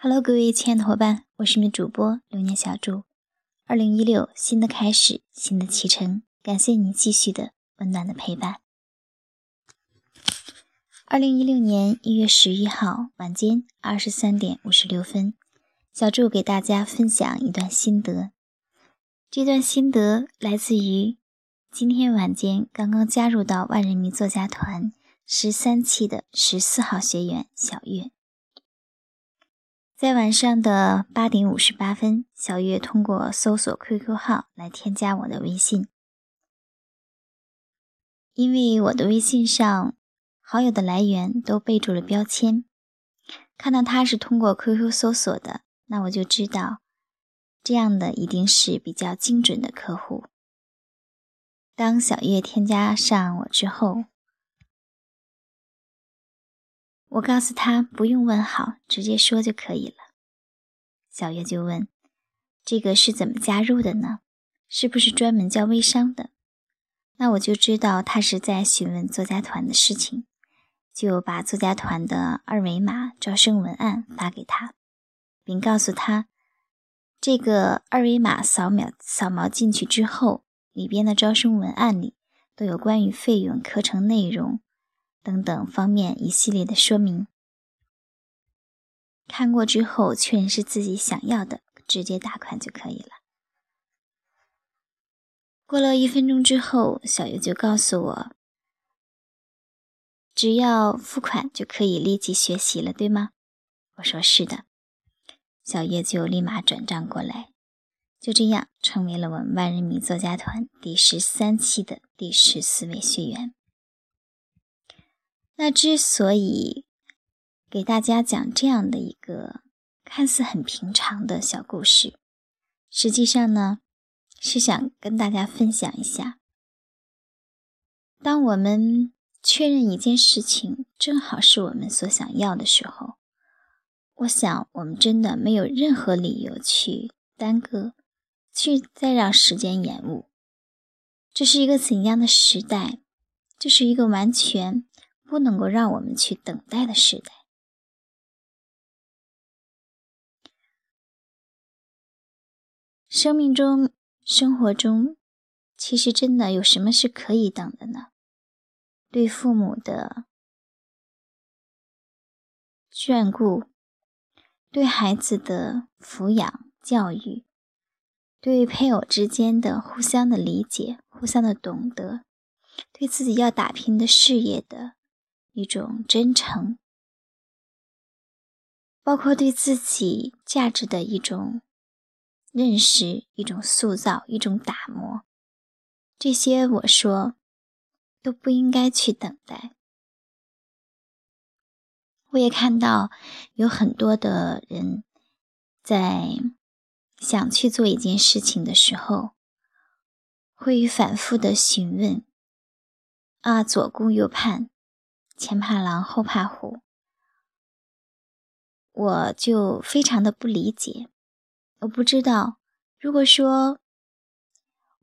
Hello，各位亲爱的伙伴，我是你们主播流年小筑。二零一六，新的开始，新的启程，感谢你继续的温暖的陪伴。二零一六年一月十一号晚间二十三点五十六分，小祝给大家分享一段心得。这段心得来自于今天晚间刚刚加入到万人迷作家团十三期的十四号学员小月。在晚上的八点五十八分，小月通过搜索 QQ 号来添加我的微信。因为我的微信上好友的来源都备注了标签，看到他是通过 QQ 搜索的，那我就知道这样的一定是比较精准的客户。当小月添加上我之后，我告诉他不用问好，直接说就可以了。小月就问：“这个是怎么加入的呢？是不是专门教微商的？”那我就知道他是在询问作家团的事情，就把作家团的二维码招生文案发给他，并告诉他，这个二维码扫描扫描进去之后，里边的招生文案里都有关于费用、课程内容。等等方面一系列的说明，看过之后确认是自己想要的，直接打款就可以了。过了一分钟之后，小月就告诉我，只要付款就可以立即学习了，对吗？我说是的，小月就立马转账过来，就这样成为了我们万人迷作家团第十三期的第十四位学员。那之所以给大家讲这样的一个看似很平常的小故事，实际上呢，是想跟大家分享一下，当我们确认一件事情正好是我们所想要的时候，我想我们真的没有任何理由去耽搁，去再让时间延误。这是一个怎样的时代？这是一个完全。不能够让我们去等待的时代。生命中、生活中，其实真的有什么是可以等的呢？对父母的眷顾，对孩子的抚养教育，对配偶之间的互相的理解、互相的懂得，对自己要打拼的事业的。一种真诚，包括对自己价值的一种认识、一种塑造、一种打磨，这些我说都不应该去等待。我也看到有很多的人在想去做一件事情的时候，会反复的询问：啊，左顾右盼。前怕狼后怕虎，我就非常的不理解。我不知道，如果说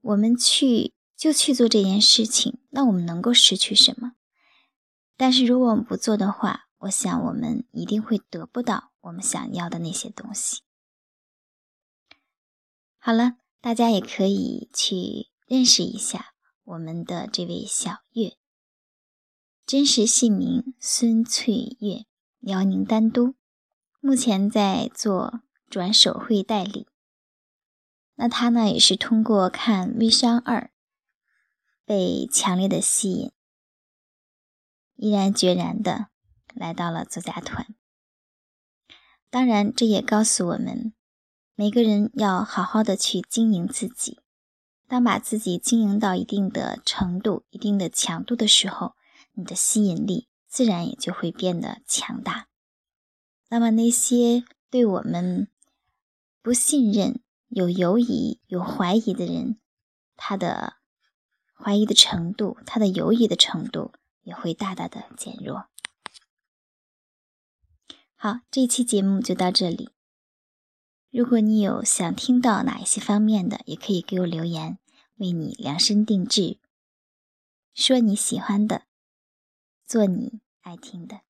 我们去就去做这件事情，那我们能够失去什么？但是如果我们不做的话，我想我们一定会得不到我们想要的那些东西。好了，大家也可以去认识一下我们的这位小月。真实姓名孙翠月，辽宁丹都，目前在做转手会代理。那他呢，也是通过看《微商二》，被强烈的吸引，毅然决然的来到了作家团。当然，这也告诉我们，每个人要好好的去经营自己。当把自己经营到一定的程度、一定的强度的时候，你的吸引力自然也就会变得强大。那么那些对我们不信任、有犹疑、有怀疑的人，他的怀疑的程度、他的犹疑的程度也会大大的减弱。好，这期节目就到这里。如果你有想听到哪一些方面的，也可以给我留言，为你量身定制，说你喜欢的。做你爱听的。